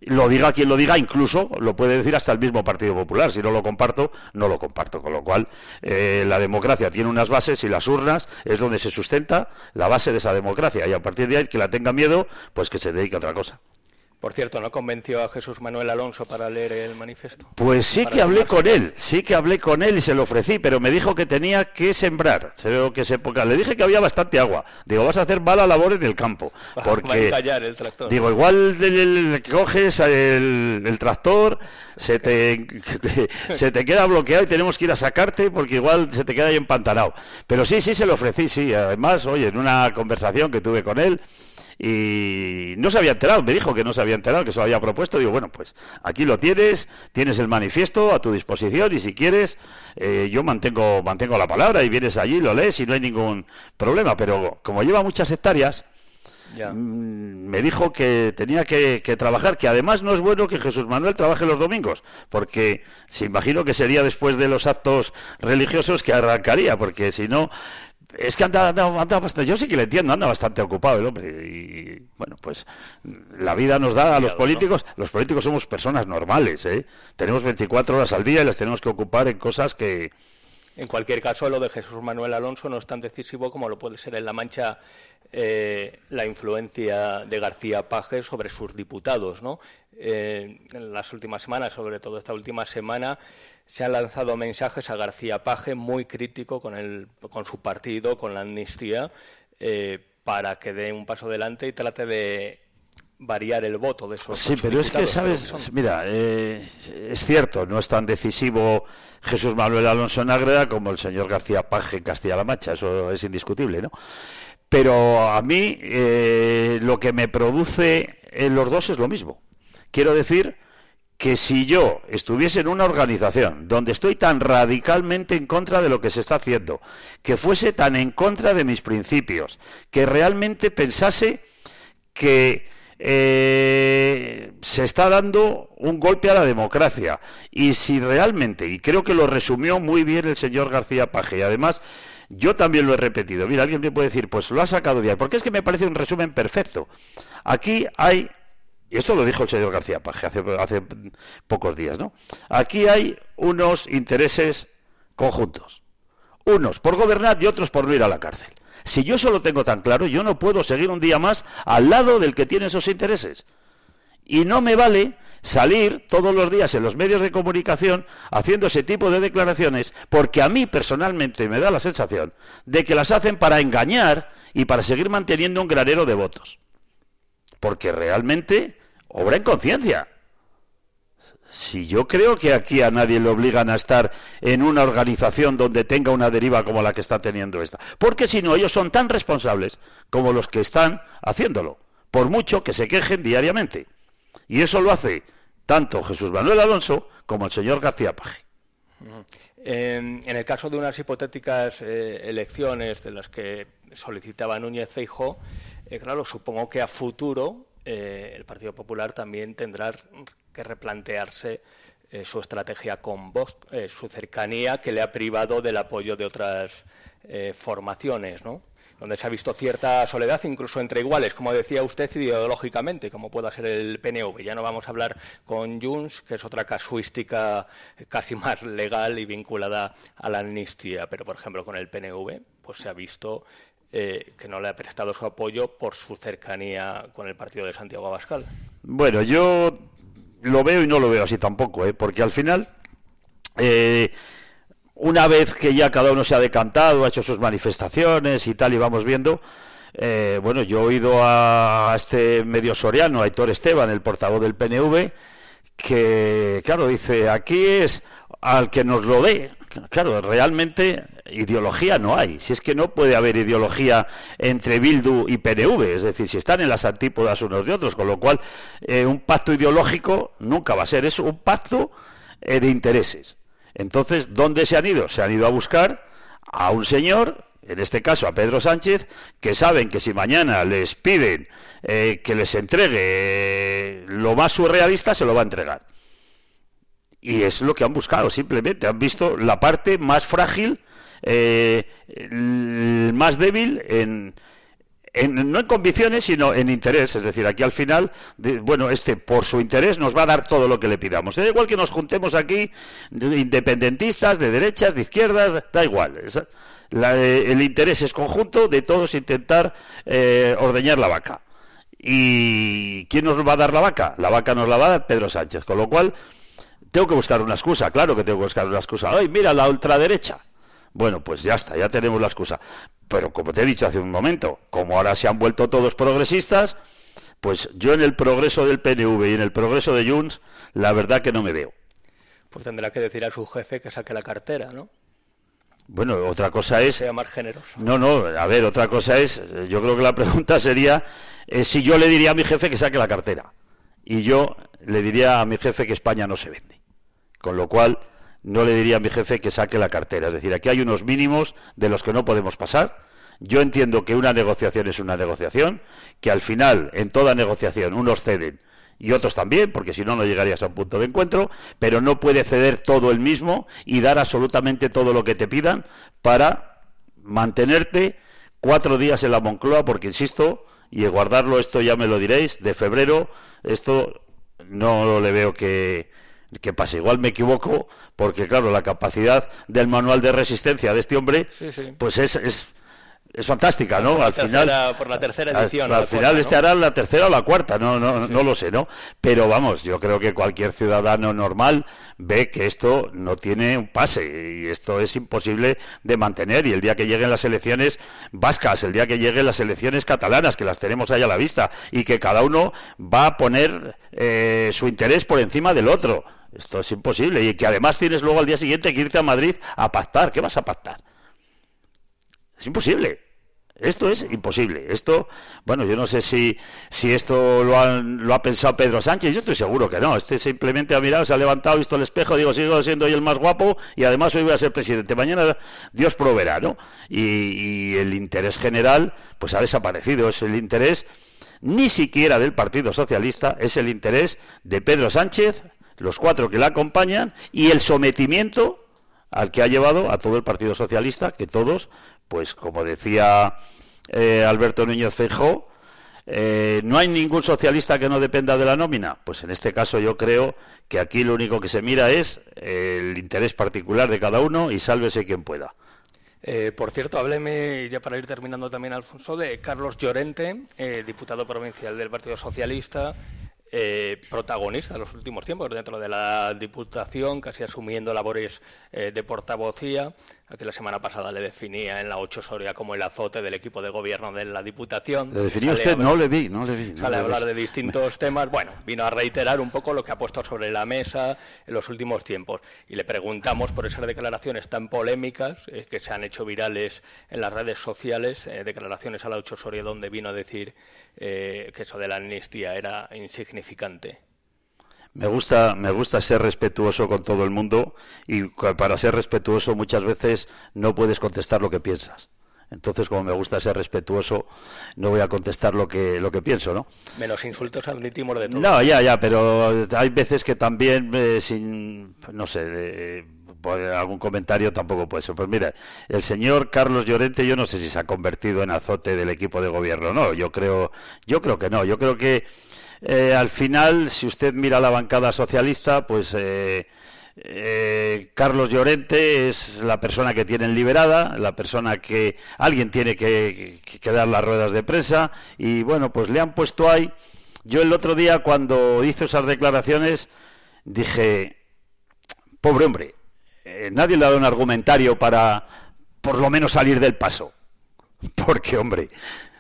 lo diga quien lo diga, incluso lo puede decir hasta el mismo Partido Popular. Si no lo comparto, no lo comparto. Con lo cual, eh, la democracia tiene unas bases y las urnas es donde se sustenta la base de esa democracia. Y a partir de ahí, que la tenga miedo, pues que se dedique a otra cosa. Por cierto, ¿no convenció a Jesús Manuel Alonso para leer el manifiesto? Pues sí que hablé con él, sí que hablé con él y se lo ofrecí, pero me dijo que tenía que sembrar. Se veo que se Le dije que había bastante agua. Digo, vas a hacer mala labor en el campo. (laughs) Porque, el tractor. Digo, igual coges el, tractor, se te, (laughs) se te queda bloqueado y tenemos que ir a sacarte porque igual se te queda ahí empantanado. Pero sí, sí se lo ofrecí, sí. Además, oye, en una conversación que tuve con él, y no se había enterado, me dijo que no se había enterado, que se lo había propuesto. Digo, bueno, pues aquí lo tienes, tienes el manifiesto a tu disposición y si quieres, eh, yo mantengo, mantengo la palabra y vienes allí, lo lees y no hay ningún problema. Pero como lleva muchas hectáreas, mm, me dijo que tenía que, que, trabajar, que además no es bueno que Jesús Manuel trabaje los domingos, porque se imagino que sería después de los actos religiosos que arrancaría, porque si no, es que anda, bastante, yo sí que le entiendo, anda bastante ocupado el hombre. Y bueno, pues la vida nos da a los políticos, los políticos somos personas normales, ¿eh? Tenemos 24 horas al día y las tenemos que ocupar en cosas que... En cualquier caso, lo de Jesús Manuel Alonso no es tan decisivo como lo puede ser en La Mancha eh, la influencia de García Paje sobre sus diputados, ¿no? Eh, en las últimas semanas, sobre todo esta última semana, se han lanzado mensajes a García Paje muy crítico con, el, con su partido, con la amnistía, eh, para que dé un paso adelante y trate de variar el voto de esos. Sí, pero es que, ¿sabes? Mira, eh, es cierto, no es tan decisivo Jesús Manuel Alonso Nagreda como el señor García Paje en Castilla-La Mancha, eso es indiscutible, ¿no? Pero a mí eh, lo que me produce en los dos es lo mismo. Quiero decir que si yo estuviese en una organización donde estoy tan radicalmente en contra de lo que se está haciendo, que fuese tan en contra de mis principios, que realmente pensase que eh, se está dando un golpe a la democracia. Y si realmente, y creo que lo resumió muy bien el señor García Paje, y además yo también lo he repetido, mira, alguien me puede decir, pues lo ha sacado de ahí, porque es que me parece un resumen perfecto. Aquí hay y esto lo dijo el señor García Paje hace, pocos días, ¿no? Aquí hay unos intereses conjuntos. Unos por gobernar y otros por no ir a la cárcel. Si yo eso lo tengo tan claro, yo no puedo seguir un día más al lado del que tiene esos intereses. Y no me vale salir todos los días en los medios de comunicación haciendo ese tipo de declaraciones, porque a mí personalmente me da la sensación de que las hacen para engañar y para seguir manteniendo un granero de votos. Porque realmente obra en conciencia. Si yo creo que aquí a nadie le obligan a estar en una organización donde tenga una deriva como la que está teniendo esta. Porque si no, ellos son tan responsables como los que están haciéndolo. Por mucho que se quejen diariamente. Y eso lo hace tanto Jesús Manuel Alonso como el señor García Paje. En, el caso de unas hipotéticas eh, elecciones de las que solicitaba Núñez Feijo, eh, claro, supongo que a futuro eh, el Partido Popular también tendrá que replantearse eh, su estrategia con Vox, eh, su cercanía que le ha privado del apoyo de otras formaciones, ¿no? donde se ha visto cierta soledad, incluso entre iguales, como decía usted, ideológicamente, como pueda ser el PNV. Ya no vamos a hablar con Junts, que es otra casuística casi más legal y vinculada a la amnistía, pero, por ejemplo, con el PNV, pues se ha visto eh, que no le ha prestado su apoyo por su cercanía con el partido de Santiago Abascal. Bueno, yo lo veo y no lo veo así tampoco, ¿eh? porque al final, eh, una vez que ya cada uno se ha decantado, ha hecho sus manifestaciones y tal, y vamos viendo, eh, bueno, yo he oído a este medio soriano, a Héctor Esteban, el portavoz del PNV, que, claro, dice, aquí es al que nos lo dé, claro, realmente ideología no hay. Si es que no puede haber ideología entre Bildu y PNV, es decir, si están en las antípodas unos de otros, con lo cual eh, un pacto ideológico nunca va a ser, es un pacto eh, de intereses. Entonces, ¿dónde se han ido? Se han ido a buscar a un señor, en este caso a Pedro Sánchez, que saben que si mañana les piden eh, que les entregue lo más surrealista, se lo va a entregar. Y es lo que han buscado, simplemente. Han visto la parte más frágil, eh, más débil en, no en convicciones, sino en interés. Es decir, aquí al final, bueno, este por su interés nos va a dar todo lo que le pidamos. Da igual que nos juntemos aquí, independentistas, de derechas, de izquierdas, da igual. Eh, el interés es conjunto de todos intentar eh, ordeñar la vaca. ¿Y quién nos va a dar la vaca? La vaca nos la va a dar Pedro Sánchez. Con lo cual, tengo que buscar una excusa, claro que tengo que buscar una excusa. ¡Ay, mira la ultraderecha! Bueno, pues ya está, ya tenemos la excusa. Pero como te he dicho hace un momento, como ahora se han vuelto todos progresistas, pues yo en el progreso del PNV y en el progreso de Junts, la verdad que no me veo. Pues tendrá que decir a su jefe que saque la cartera, ¿no? Bueno, otra cosa es... Sea más generoso. No, no, a ver, otra cosa es, yo creo que la pregunta sería eh, si yo le diría a mi jefe que saque la cartera. Y yo le diría a mi jefe que España no se vende. Con lo cual, no le diría a mi jefe que saque la cartera. Es decir, aquí hay unos mínimos de los que no podemos pasar. Yo entiendo que una negociación es una negociación, que al final, en toda negociación, unos ceden y otros también, porque si no, no llegarías a un punto de encuentro, pero no puede ceder todo el mismo y dar absolutamente todo lo que te pidan para mantenerte cuatro días en la Moncloa, porque insisto, y guardarlo, esto ya me lo diréis, de febrero, esto no le veo que, que pase. Igual me equivoco, porque claro, la capacidad del manual de resistencia de este hombre, pues es, es, es, fantástica, ¿no? al final, por la tercera edición. Al, final este hará la tercera o la cuarta, no, no, no lo sé, ¿no? Pero vamos, yo creo que cualquier ciudadano normal ve que esto no tiene un pase y esto es imposible de mantener. Y el día que lleguen las elecciones vascas, el día que lleguen las elecciones catalanas, que las tenemos ahí a la vista, y que cada uno va a poner eh, su interés por encima del otro esto es imposible. Y que además tienes luego al día siguiente que irte a Madrid a pactar. ¿Qué vas a pactar? Es imposible. Esto es imposible. Esto, bueno, yo no sé si, si esto lo, lo ha pensado Pedro Sánchez. Yo estoy seguro que no. Este simplemente ha mirado, se ha levantado, visto el espejo, digo, sigo siendo yo el más guapo y además hoy voy a ser presidente. Mañana Dios proveerá, ¿no? Y, y el interés general, pues ha desaparecido. Es el interés ni siquiera del Partido Socialista, es el interés de Pedro Sánchez, los cuatro que la acompañan y el sometimiento al que ha llevado a todo el Partido Socialista, que todos, pues como decía eh, Alberto Núñez Feijóo, eh, ¿No hay ningún socialista que no dependa de la nómina? Pues en este caso yo creo que aquí lo único que se mira es el interés particular de cada uno y sálvese quien pueda. Eh, por cierto, hábleme, ya para ir terminando también, Alfonso, de Carlos Llorente, diputado provincial del Partido Socialista, eh, protagonista de los últimos tiempos dentro de la Diputación, casi asumiendo labores eh, de portavocía. Aquí la semana pasada le definía en la 8 Soria como el azote del equipo de gobierno de la Diputación. ¿Le definió usted? No le vi, no le vi. sale a hablar de distintos temas. Bueno, vino a reiterar un poco lo que ha puesto sobre la mesa en los últimos tiempos. Y le preguntamos por esas declaraciones tan polémicas eh, que se han hecho virales en las redes sociales, eh, declaraciones a la 8 Soria donde vino a decir eh, que eso de la amnistía era insignificante. Me gusta, me gusta ser respetuoso con todo el mundo y para ser respetuoso muchas veces no puedes contestar lo que piensas. Entonces, como me gusta ser respetuoso, no voy a contestar lo que lo que pienso, ¿no? Menos insultos admitimos de todo. No, ya, ya, pero hay veces que también eh, sin, no sé, eh, algún comentario tampoco puede ser. Pues mira, el señor Carlos Llorente, yo no sé si se ha convertido en azote del equipo de gobierno, no. Yo creo, yo creo que no. Yo creo que eh, al final, si usted mira la bancada socialista, pues eh, eh, Carlos Llorente es la persona que tienen liberada, la persona que alguien tiene que, dar las ruedas de prensa y bueno, pues le han puesto ahí. Yo el otro día cuando hizo esas declaraciones dije, pobre hombre, nadie le ha dado un argumentario para por lo menos salir del paso. (laughs) Porque hombre,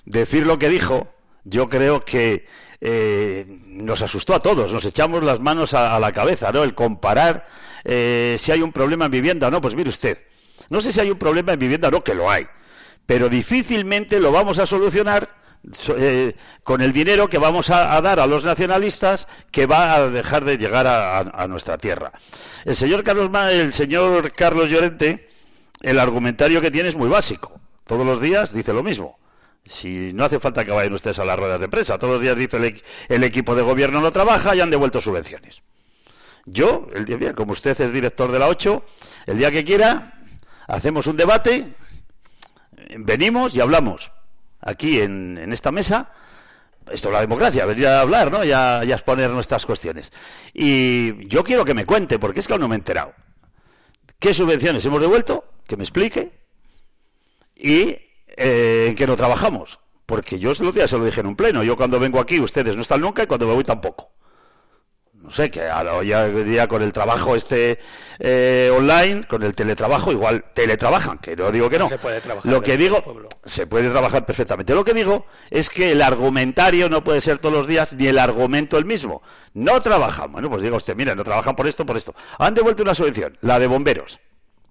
decir lo que dijo, yo creo que eh, nos asustó a todos, nos echamos las manos a, la cabeza, ¿no? El comparar eh, si hay un problema en vivienda o no, pues mire usted, no sé si hay un problema en vivienda o no, que lo hay, pero difícilmente lo vamos a solucionar eh, con el dinero que vamos a, dar a los nacionalistas que va a dejar de llegar a, nuestra tierra. El señor Carlos, el señor Carlos Llorente, el argumentario que tiene es muy básico. Todos los días dice lo mismo. Si no hace falta que vayan ustedes a las ruedas de prensa, todos los días dice el, equipo de gobierno no trabaja y han devuelto subvenciones. Yo, el día, como usted es director de la 8, el día que quiera, hacemos un debate, venimos y hablamos aquí en, esta mesa. Esto es la democracia, venir a hablar, ¿no? Y a, exponer nuestras cuestiones. Y yo quiero que me cuente, porque es que aún no me he enterado. ¿Qué subvenciones hemos devuelto? Que me explique. Y eh, en qué no trabajamos. Porque yo el otro día se lo dije en un pleno. Yo cuando vengo aquí, ustedes no están nunca y cuando me voy tampoco no sé, que ya día con el trabajo este eh, online, con el teletrabajo, igual teletrabajan, que no digo que no. Se puede trabajar Lo que digo, se puede trabajar perfectamente. Lo que digo es que el argumentario no puede ser todos los días ni el argumento el mismo. No trabajan. Bueno, pues digo usted, mira, no trabajan por esto, por esto. Han devuelto una subvención, la de bomberos.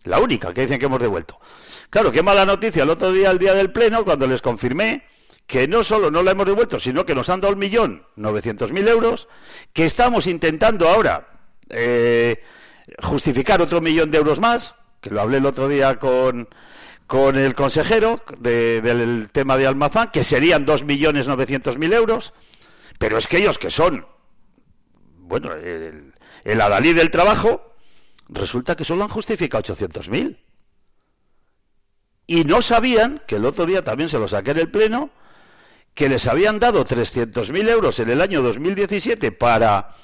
La única que dicen que hemos devuelto. Claro, qué mala noticia el otro día, el día del pleno, cuando les confirmé que no solo no la hemos devuelto, sino que nos han dado un millón novecientos mil euros, que estamos intentando ahora eh, justificar otro millón de euros más, que lo hablé el otro día con, con el consejero del tema de Almazán, que serían dos millones novecientos mil euros, pero es que ellos que son, bueno, el, el adalí del trabajo, resulta que solo han justificado ochocientos mil. Y no sabían, que el otro día también se lo saqué en el Pleno, que les habían dado 300.000 euros en el año 2017 para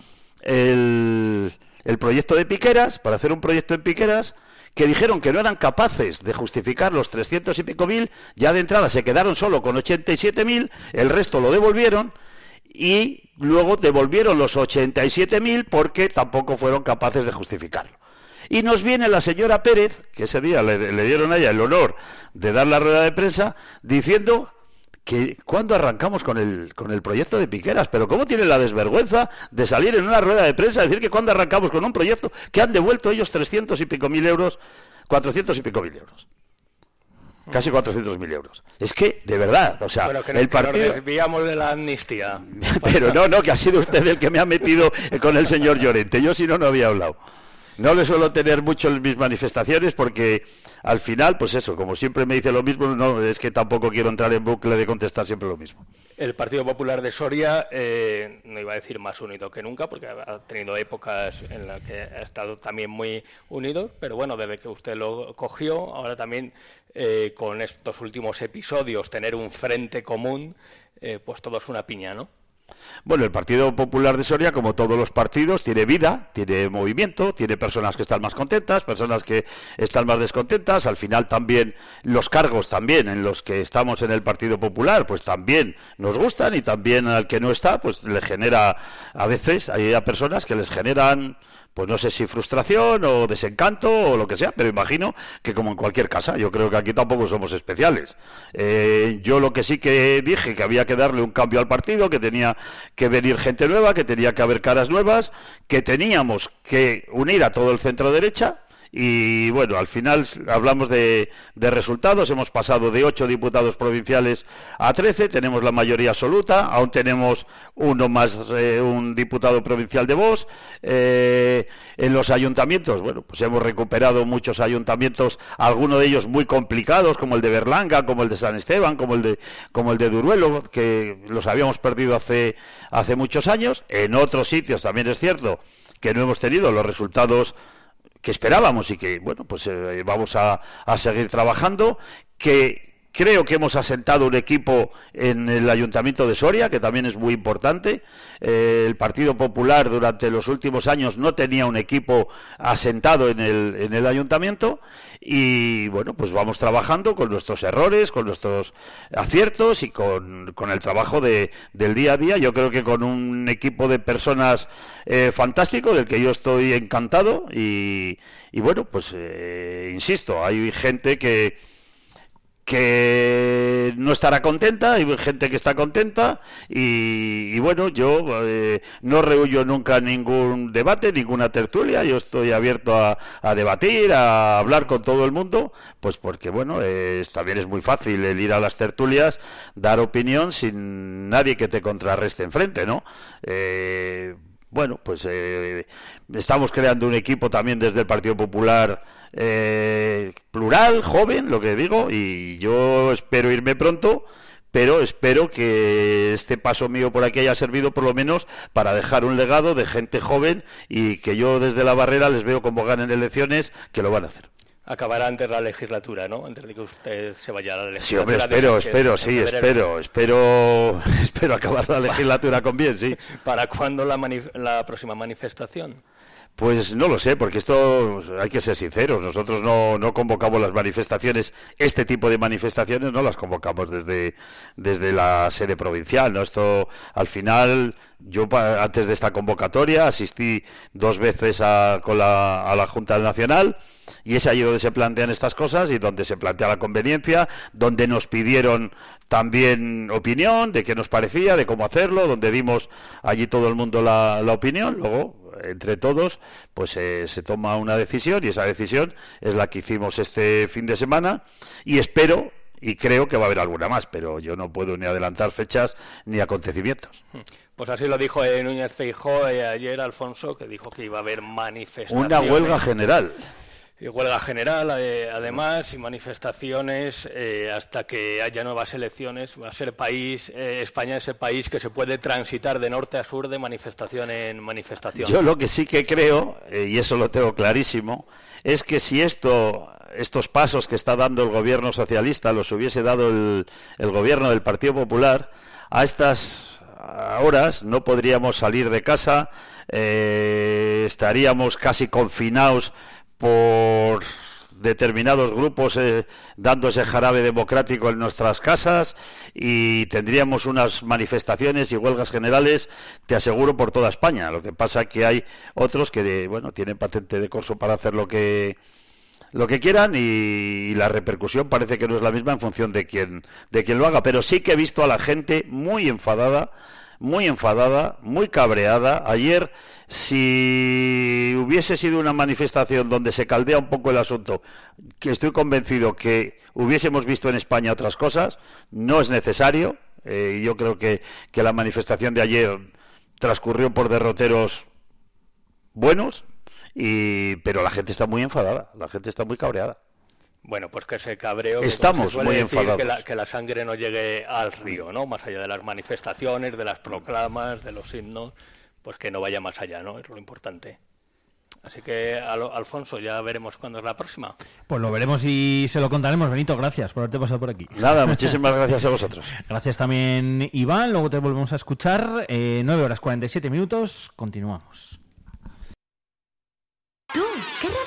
el, el proyecto de Piqueras, para hacer un proyecto en Piqueras, que dijeron que no eran capaces de justificar los 300 y pico mil, ya de entrada se quedaron solo con 87.000, el resto lo devolvieron y luego devolvieron los 87.000 porque tampoco fueron capaces de justificarlo. Y nos viene la señora Pérez, que ese día le, le, dieron a ella el honor de dar la rueda de prensa, diciendo que cuando arrancamos con el, con el proyecto de Piqueras, pero ¿cómo tiene la desvergüenza de salir en una rueda de prensa a decir que cuando arrancamos con un proyecto que han devuelto ellos 300 y pico mil euros, 400 y pico mil euros? Casi 400 mil euros. Es que, de verdad, o sea, el partido... desviamos de la amnistía. (laughs) pero no, no, que ha sido usted el que me ha metido con el señor Llorente. Yo si no, no había hablado. No le suelo tener mucho en mis manifestaciones porque al final, pues eso, como siempre me dice lo mismo, no es que tampoco quiero entrar en bucle de contestar siempre lo mismo. El Partido Popular de Soria, eh, no iba a decir más unido que nunca, porque ha tenido épocas en las que ha estado también muy unido, pero bueno, desde que usted lo cogió, ahora también eh, con estos últimos episodios, tener un frente común, eh, pues todo es una piña, ¿no? Bueno, el Partido Popular de Soria, como todos los partidos, tiene vida, tiene movimiento, tiene personas que están más contentas, personas que están más descontentas. Al final también los cargos también en los que estamos en el Partido Popular, pues también nos gustan y también al que no está, pues le genera a veces hay a personas que les generan pues no sé si frustración o desencanto o lo que sea, pero imagino que como en cualquier casa, yo creo que aquí tampoco somos especiales. Eh, yo lo que sí que dije que había que darle un cambio al partido, que tenía que venir gente nueva, que tenía que haber caras nuevas, que teníamos que unir a todo el centro derecha, y bueno, al final hablamos de, resultados. Hemos pasado de ocho diputados provinciales a trece. Tenemos la mayoría absoluta. Aún tenemos uno más, eh, un diputado provincial de voz. Eh, en los ayuntamientos, bueno, pues hemos recuperado muchos ayuntamientos, algunos de ellos muy complicados, como el de Berlanga, como el de San Esteban, como el de, como el de Duruelo, que los habíamos perdido hace, hace muchos años. En otros sitios también es cierto que no hemos tenido los resultados que esperábamos y que, bueno, pues eh, vamos a, a seguir trabajando, que Creo que hemos asentado un equipo en el Ayuntamiento de Soria, que también es muy importante. Eh, el Partido Popular durante los últimos años no tenía un equipo asentado en el, en el Ayuntamiento y bueno, pues vamos trabajando con nuestros errores, con nuestros aciertos y con, el trabajo de, del día a día. Yo creo que con un equipo de personas eh, fantástico, del que yo estoy encantado y, bueno, pues eh, insisto, hay gente que que no estará contenta, hay gente que está contenta y, bueno, yo eh, no rehuyo nunca ningún debate, ninguna tertulia, yo estoy abierto a, debatir, a hablar con todo el mundo, pues porque bueno, también es muy fácil el ir a las tertulias, dar opinión sin nadie que te contrarreste enfrente, ¿no? Eh, bueno, pues eh, estamos creando un equipo también desde el Partido Popular eh, plural, joven, lo que digo, y yo espero irme pronto, pero espero que este paso mío por aquí haya servido por lo menos para dejar un legado de gente joven y que yo desde la barrera les veo como ganen elecciones, que lo van a hacer acabará antes la legislatura, ¿no? Antes de que usted se vaya a la legislatura. Sí, hombre, espero, espero, sí, espero, espero, espero acabar la legislatura con bien, sí. (laughs) ¿Para cuándo la, la próxima manifestación? Pues no lo sé, porque esto hay que ser sinceros. Nosotros no, no convocamos las manifestaciones, este tipo de manifestaciones no las convocamos desde, desde la sede provincial. ¿no? Esto al final, yo antes de esta convocatoria asistí dos veces a, con la, a la Junta Nacional y es ahí donde se plantean estas cosas y donde se plantea la conveniencia, donde nos pidieron también opinión de qué nos parecía, de cómo hacerlo, donde dimos allí todo el mundo la, la opinión. Luego entre todos, pues eh, se toma una decisión y esa decisión es la que hicimos este fin de semana y espero y creo que va a haber alguna más, pero yo no puedo ni adelantar fechas ni acontecimientos. Pues así lo dijo eh, Núñez Feijó eh, ayer, Alfonso, que dijo que iba a haber manifestaciones. Una huelga general huelga general, eh, además, y manifestaciones eh, hasta que haya nuevas elecciones. Va a ser país, eh, España es el país que se puede transitar de norte a sur de manifestación en manifestación. Yo lo que sí que creo, y eso lo tengo clarísimo, es que si esto, estos pasos que está dando el gobierno socialista los hubiese dado el, el gobierno del Partido Popular, a estas horas no podríamos salir de casa, estaríamos casi confinados por determinados grupos eh, dando ese jarabe democrático en nuestras casas y tendríamos unas manifestaciones y huelgas generales, te aseguro, por toda España. Lo que pasa que hay otros que, bueno, tienen patente de corso para hacer lo que lo que quieran y, la repercusión parece que no es la misma en función de quién de quién lo haga, pero sí que he visto a la gente muy enfadada muy enfadada, muy cabreada. Ayer, si hubiese sido una manifestación donde se caldea un poco el asunto, que estoy convencido que hubiésemos visto en España otras cosas, no es necesario. Eh, yo creo que, que la manifestación de ayer transcurrió por derroteros buenos, y, pero la gente está muy enfadada, la gente está muy cabreada. Bueno, pues que ese cabreo... Estamos muy enfadados. Que la, que la, sangre no llegue al río, ¿no? Más allá de las manifestaciones, de las proclamas, de los himnos, pues que no vaya más allá, ¿no? Es lo importante. Así que, Alfonso, ya veremos cuándo es la próxima. Pues lo veremos y se lo contaremos. Benito, gracias por haberte pasado por aquí. Nada, (laughs) muchísimas gracias a vosotros. Gracias también, Iván. Luego te volvemos a escuchar. Eh, 9 horas 47 minutos. Continuamos.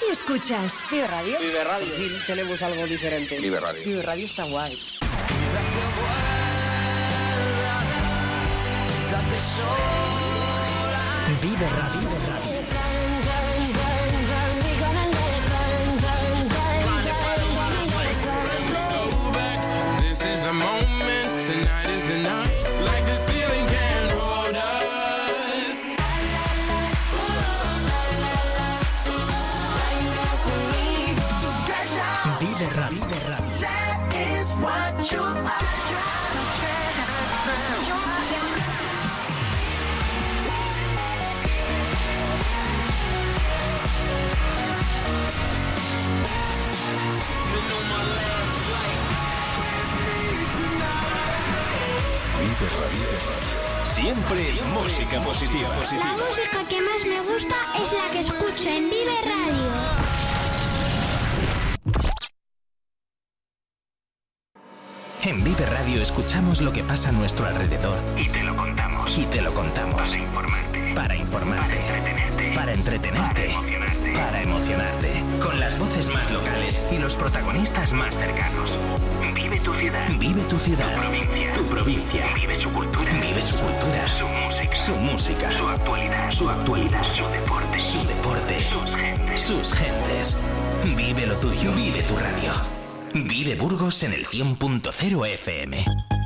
¿Tú qué radio escuchas? Vive Radio. Vive Radio. Sí, tenemos algo diferente. Vive Radio. Vive Radio está guay. Vive Radio. Vive Radio. This is the moment, Siempre música positiva. La música que más me gusta es la que escucho en Vive Radio. En Vive Radio escuchamos lo que pasa a nuestro alrededor. Y te lo contamos. Y te lo contamos. Para informarte. Para informarte. Para entretenerte. Para entretenerte. Para para emocionarte, con las voces más locales y los protagonistas más cercanos. Vive tu ciudad. Vive tu ciudad. Tu provincia. Tu provincia. Vive su cultura. Vive su cultura. Su música. Su música. Su actualidad. Su actualidad. Su deporte. Su deporte. Sus gentes. Sus gentes. Vive lo tuyo. Vive tu radio. Vive Burgos en el 100.0 FM.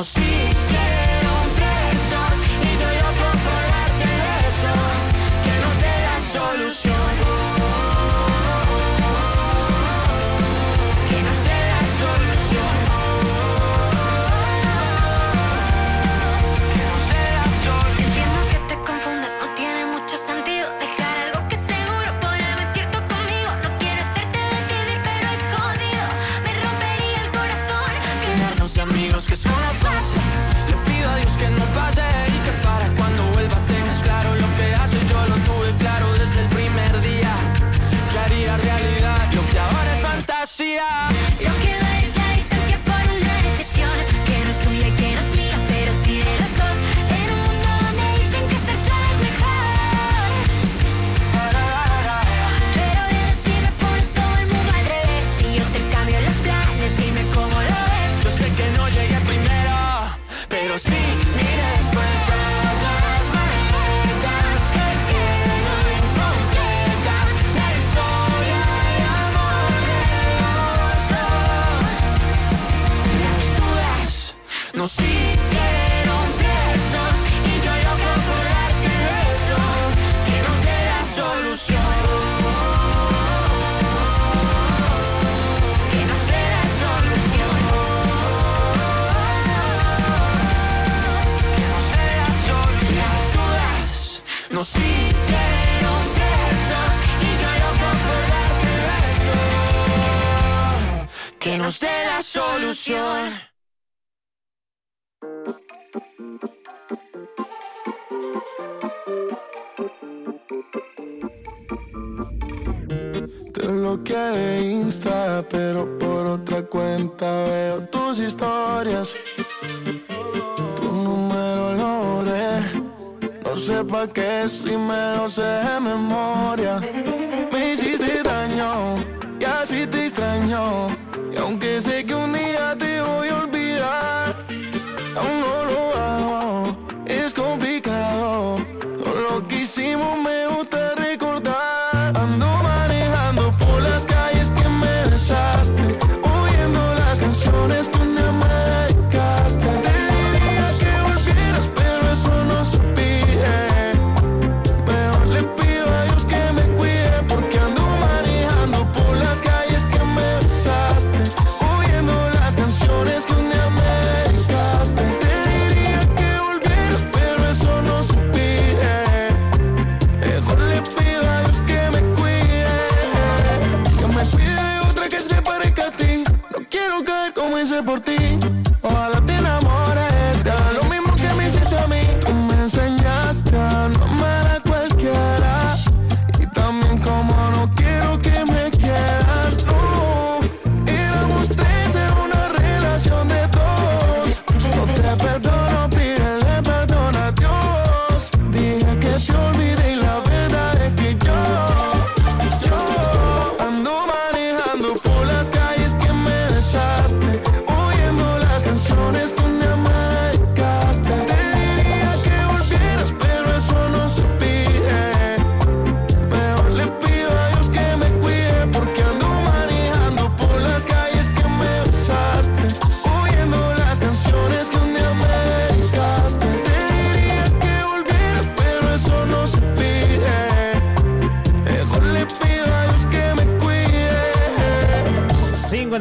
não sei. Te bloqueé de Insta, pero por otra cuenta veo tus historias. Tu número lo no sé pa' qué si me lo sé de memoria.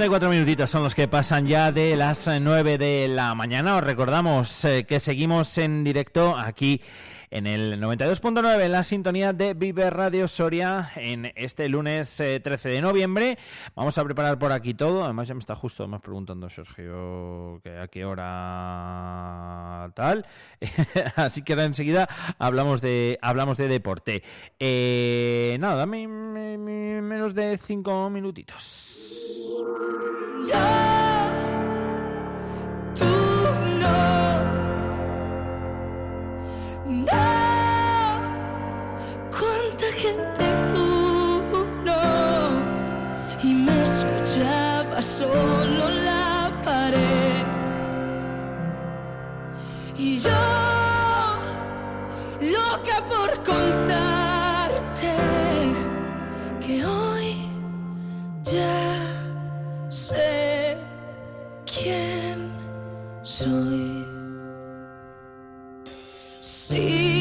54 minutitos son los que pasan ya de las eh, 9 de la mañana. Os recordamos eh, que seguimos en directo aquí en el 92.9 en la sintonía de Vive Radio Soria en este lunes eh, 13 de noviembre. Vamos a preparar por aquí todo. Además ya me está justo más preguntando Sergio que a qué hora tal. (laughs) Así que ahora enseguida hablamos de hablamos de deporte. Nada, menos de 5 minutitos. Yo, tú no, no, cuánta gente tú no, y me escuchaba solo la pared, y yo, loca por contar. Ya sé quién soy. Sí.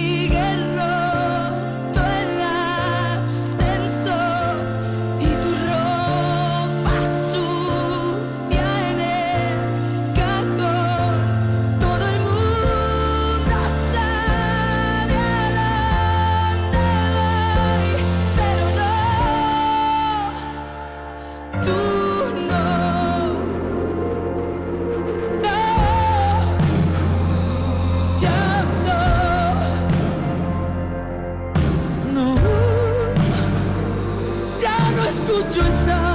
Chúa